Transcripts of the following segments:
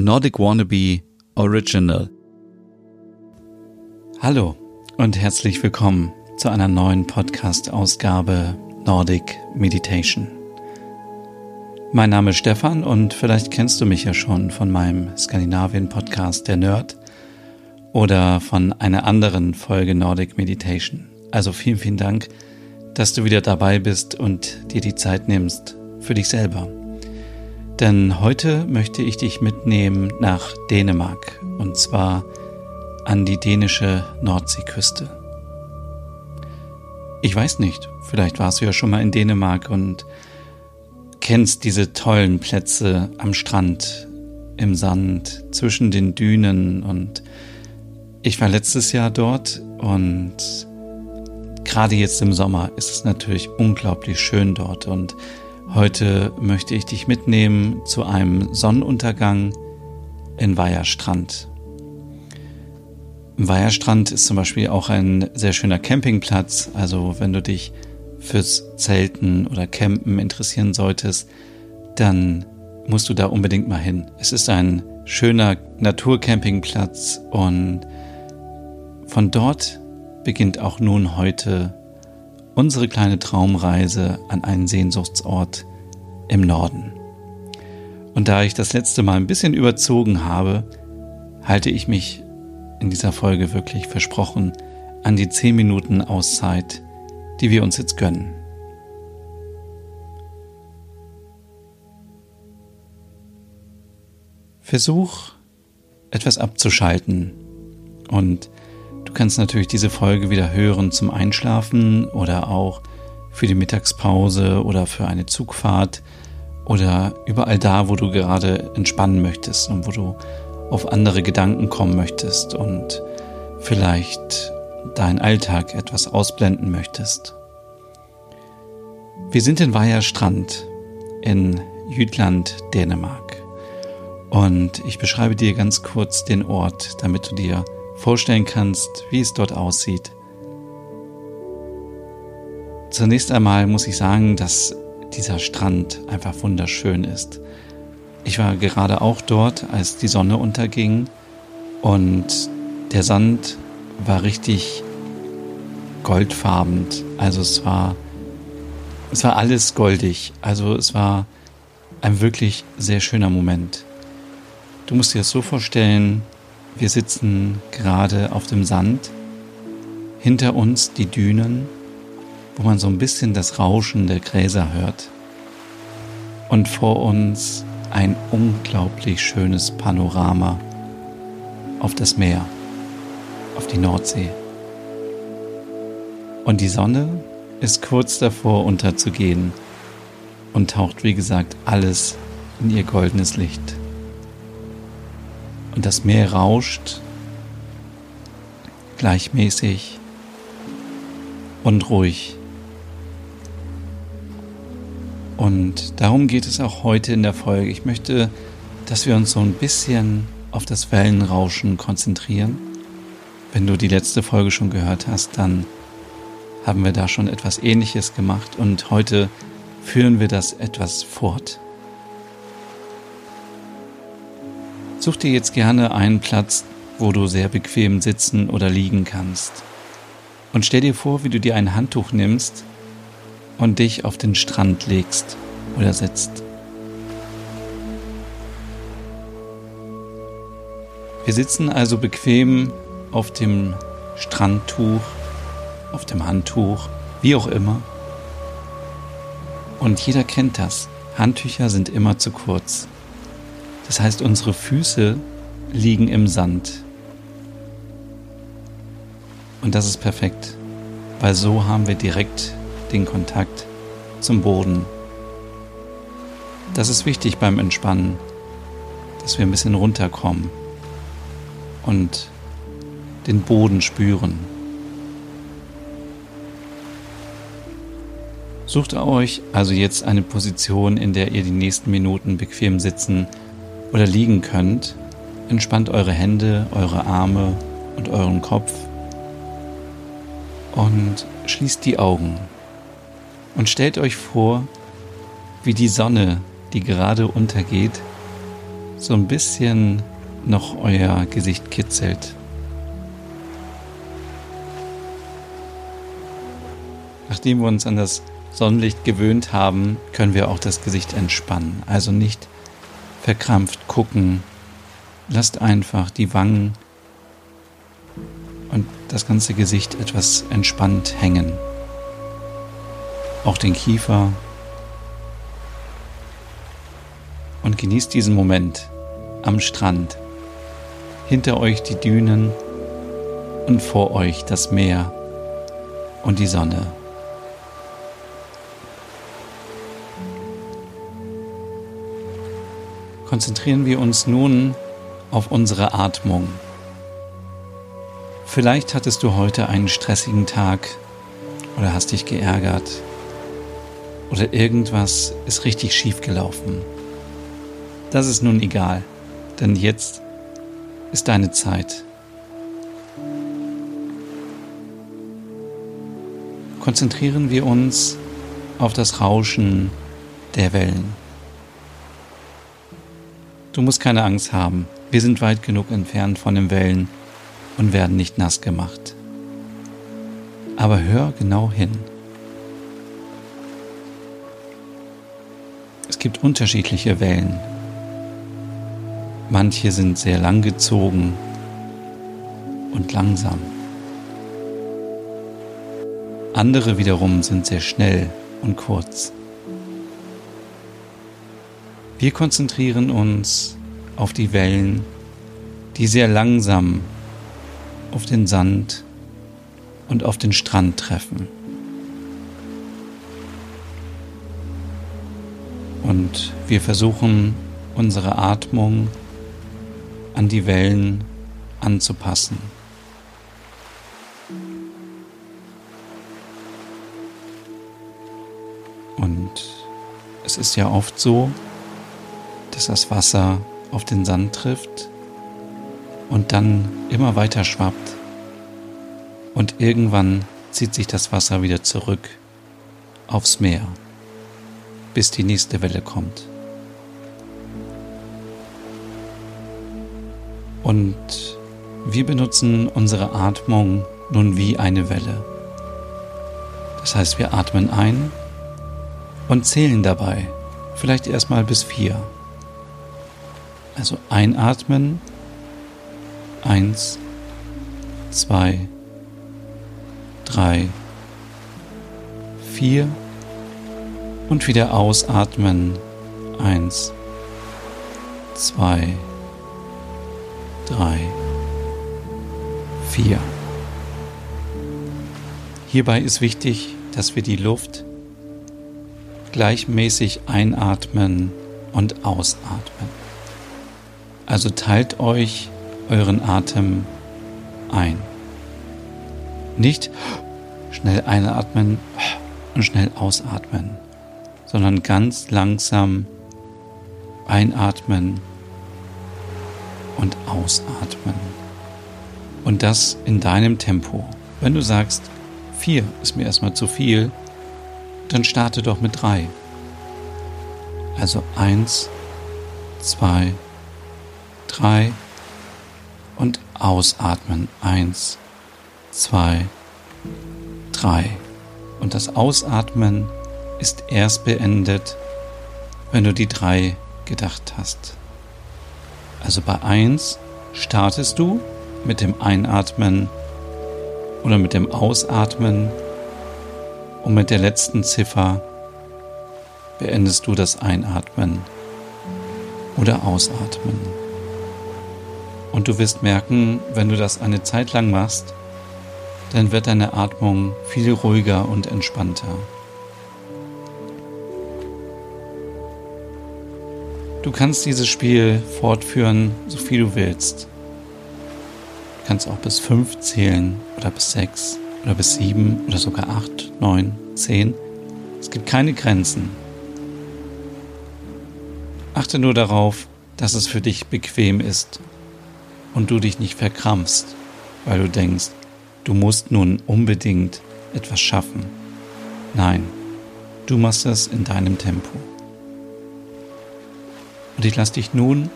Nordic Wannabe Original. Hallo und herzlich willkommen zu einer neuen Podcast-Ausgabe Nordic Meditation. Mein Name ist Stefan und vielleicht kennst du mich ja schon von meinem Skandinavien-Podcast Der Nerd oder von einer anderen Folge Nordic Meditation. Also vielen, vielen Dank, dass du wieder dabei bist und dir die Zeit nimmst für dich selber. Denn heute möchte ich dich mitnehmen nach Dänemark und zwar an die dänische Nordseeküste. Ich weiß nicht, vielleicht warst du ja schon mal in Dänemark und kennst diese tollen Plätze am Strand, im Sand, zwischen den Dünen und ich war letztes Jahr dort und gerade jetzt im Sommer ist es natürlich unglaublich schön dort und Heute möchte ich dich mitnehmen zu einem Sonnenuntergang in Weiherstrand. Weiherstrand ist zum Beispiel auch ein sehr schöner Campingplatz. Also wenn du dich fürs Zelten oder Campen interessieren solltest, dann musst du da unbedingt mal hin. Es ist ein schöner Naturcampingplatz und von dort beginnt auch nun heute unsere kleine Traumreise an einen Sehnsuchtsort im Norden. Und da ich das letzte Mal ein bisschen überzogen habe, halte ich mich in dieser Folge wirklich versprochen an die 10 Minuten Auszeit, die wir uns jetzt gönnen. Versuch etwas abzuschalten und Du kannst natürlich diese Folge wieder hören zum Einschlafen oder auch für die Mittagspause oder für eine Zugfahrt oder überall da, wo du gerade entspannen möchtest und wo du auf andere Gedanken kommen möchtest und vielleicht deinen Alltag etwas ausblenden möchtest. Wir sind in Weiher Strand in Jütland, Dänemark. Und ich beschreibe dir ganz kurz den Ort, damit du dir vorstellen kannst, wie es dort aussieht. Zunächst einmal muss ich sagen, dass dieser Strand einfach wunderschön ist. Ich war gerade auch dort, als die Sonne unterging und der Sand war richtig goldfarben. Also es war, es war alles goldig. Also es war ein wirklich sehr schöner Moment. Du musst dir das so vorstellen, wir sitzen gerade auf dem Sand, hinter uns die Dünen, wo man so ein bisschen das Rauschen der Gräser hört. Und vor uns ein unglaublich schönes Panorama auf das Meer, auf die Nordsee. Und die Sonne ist kurz davor unterzugehen und taucht, wie gesagt, alles in ihr goldenes Licht und das Meer rauscht gleichmäßig und ruhig. Und darum geht es auch heute in der Folge. Ich möchte, dass wir uns so ein bisschen auf das Wellenrauschen konzentrieren. Wenn du die letzte Folge schon gehört hast, dann haben wir da schon etwas Ähnliches gemacht und heute führen wir das etwas fort. Such dir jetzt gerne einen Platz, wo du sehr bequem sitzen oder liegen kannst. Und stell dir vor, wie du dir ein Handtuch nimmst und dich auf den Strand legst oder setzt. Wir sitzen also bequem auf dem Strandtuch, auf dem Handtuch, wie auch immer. Und jeder kennt das. Handtücher sind immer zu kurz. Das heißt, unsere Füße liegen im Sand. Und das ist perfekt, weil so haben wir direkt den Kontakt zum Boden. Das ist wichtig beim Entspannen, dass wir ein bisschen runterkommen und den Boden spüren. Sucht euch also jetzt eine Position, in der ihr die nächsten Minuten bequem sitzen oder liegen könnt, entspannt eure Hände, eure Arme und euren Kopf und schließt die Augen und stellt euch vor, wie die Sonne, die gerade untergeht, so ein bisschen noch euer Gesicht kitzelt. Nachdem wir uns an das Sonnenlicht gewöhnt haben, können wir auch das Gesicht entspannen. Also nicht verkrampft gucken. Lasst einfach die Wangen und das ganze Gesicht etwas entspannt hängen. Auch den Kiefer. Und genießt diesen Moment am Strand. Hinter euch die Dünen und vor euch das Meer und die Sonne. Konzentrieren wir uns nun auf unsere Atmung. Vielleicht hattest du heute einen stressigen Tag oder hast dich geärgert oder irgendwas ist richtig schief gelaufen. Das ist nun egal, denn jetzt ist deine Zeit. Konzentrieren wir uns auf das Rauschen der Wellen. Du musst keine Angst haben. Wir sind weit genug entfernt von den Wellen und werden nicht nass gemacht. Aber hör genau hin. Es gibt unterschiedliche Wellen. Manche sind sehr langgezogen und langsam. Andere wiederum sind sehr schnell und kurz. Wir konzentrieren uns auf die Wellen, die sehr langsam auf den Sand und auf den Strand treffen. Und wir versuchen unsere Atmung an die Wellen anzupassen. Und es ist ja oft so, dass das Wasser auf den Sand trifft und dann immer weiter schwappt. Und irgendwann zieht sich das Wasser wieder zurück aufs Meer, bis die nächste Welle kommt. Und wir benutzen unsere Atmung nun wie eine Welle. Das heißt, wir atmen ein und zählen dabei vielleicht erstmal bis vier. Also einatmen. Eins, zwei, drei, vier und wieder ausatmen. Eins, zwei, drei, vier. Hierbei ist wichtig, dass wir die Luft gleichmäßig einatmen und ausatmen. Also teilt euch euren Atem ein. Nicht schnell einatmen und schnell ausatmen, sondern ganz langsam einatmen und ausatmen. Und das in deinem Tempo. Wenn du sagst, vier ist mir erstmal zu viel, dann starte doch mit drei. Also eins, zwei, drei und ausatmen. Eins, zwei, drei. Und das Ausatmen ist erst beendet, wenn du die drei gedacht hast. Also bei eins startest du mit dem Einatmen oder mit dem Ausatmen und mit der letzten Ziffer beendest du das Einatmen oder Ausatmen. Und du wirst merken, wenn du das eine Zeit lang machst, dann wird deine Atmung viel ruhiger und entspannter. Du kannst dieses Spiel fortführen, so viel du willst. Du kannst auch bis fünf zählen oder bis sechs oder bis sieben oder sogar acht, neun, zehn. Es gibt keine Grenzen. Achte nur darauf, dass es für dich bequem ist und du dich nicht verkrampfst, weil du denkst, du musst nun unbedingt etwas schaffen. Nein, du machst es in deinem Tempo. Und ich lasse dich nun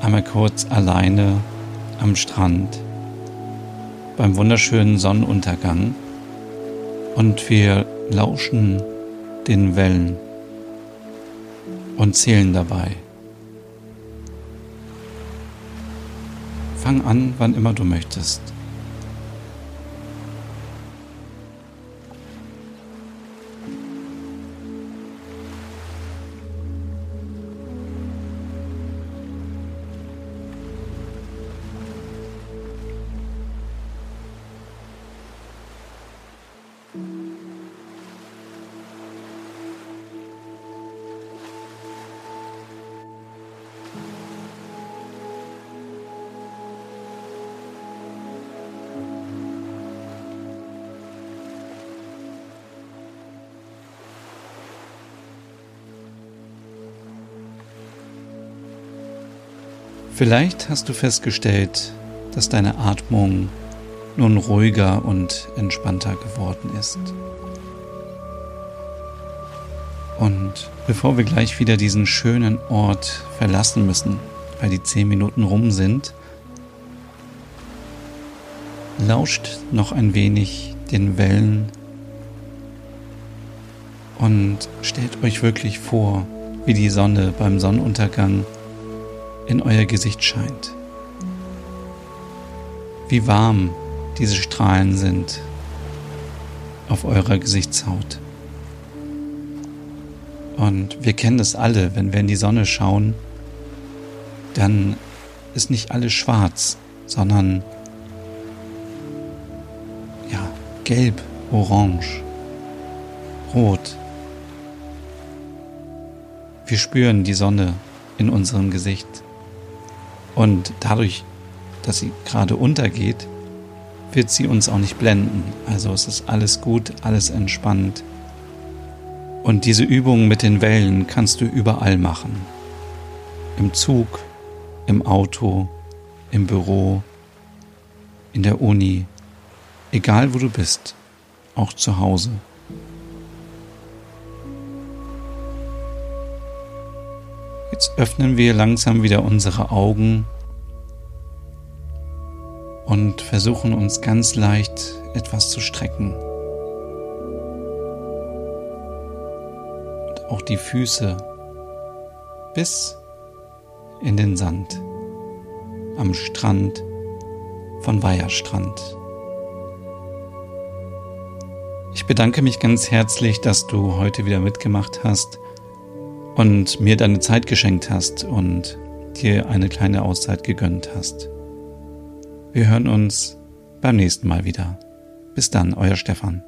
einmal kurz alleine am Strand beim wunderschönen Sonnenuntergang und wir lauschen den Wellen und zählen dabei. Fang an, wann immer du möchtest. Vielleicht hast du festgestellt, dass deine Atmung nun ruhiger und entspannter geworden ist. Und bevor wir gleich wieder diesen schönen Ort verlassen müssen, weil die zehn Minuten rum sind, lauscht noch ein wenig den Wellen und stellt euch wirklich vor, wie die Sonne beim Sonnenuntergang in euer Gesicht scheint. Wie warm diese Strahlen sind auf eurer Gesichtshaut. Und wir kennen es alle, wenn wir in die Sonne schauen, dann ist nicht alles schwarz, sondern ja, gelb, orange, rot. Wir spüren die Sonne in unserem Gesicht. Und dadurch, dass sie gerade untergeht, wird sie uns auch nicht blenden. Also es ist alles gut, alles entspannt. Und diese Übungen mit den Wellen kannst du überall machen. Im Zug, im Auto, im Büro, in der Uni, egal wo du bist, auch zu Hause. Jetzt öffnen wir langsam wieder unsere Augen und versuchen uns ganz leicht etwas zu strecken. Und auch die Füße bis in den Sand am Strand von Weiherstrand. Ich bedanke mich ganz herzlich, dass du heute wieder mitgemacht hast und mir deine Zeit geschenkt hast und dir eine kleine Auszeit gegönnt hast. Wir hören uns beim nächsten Mal wieder. Bis dann, euer Stefan.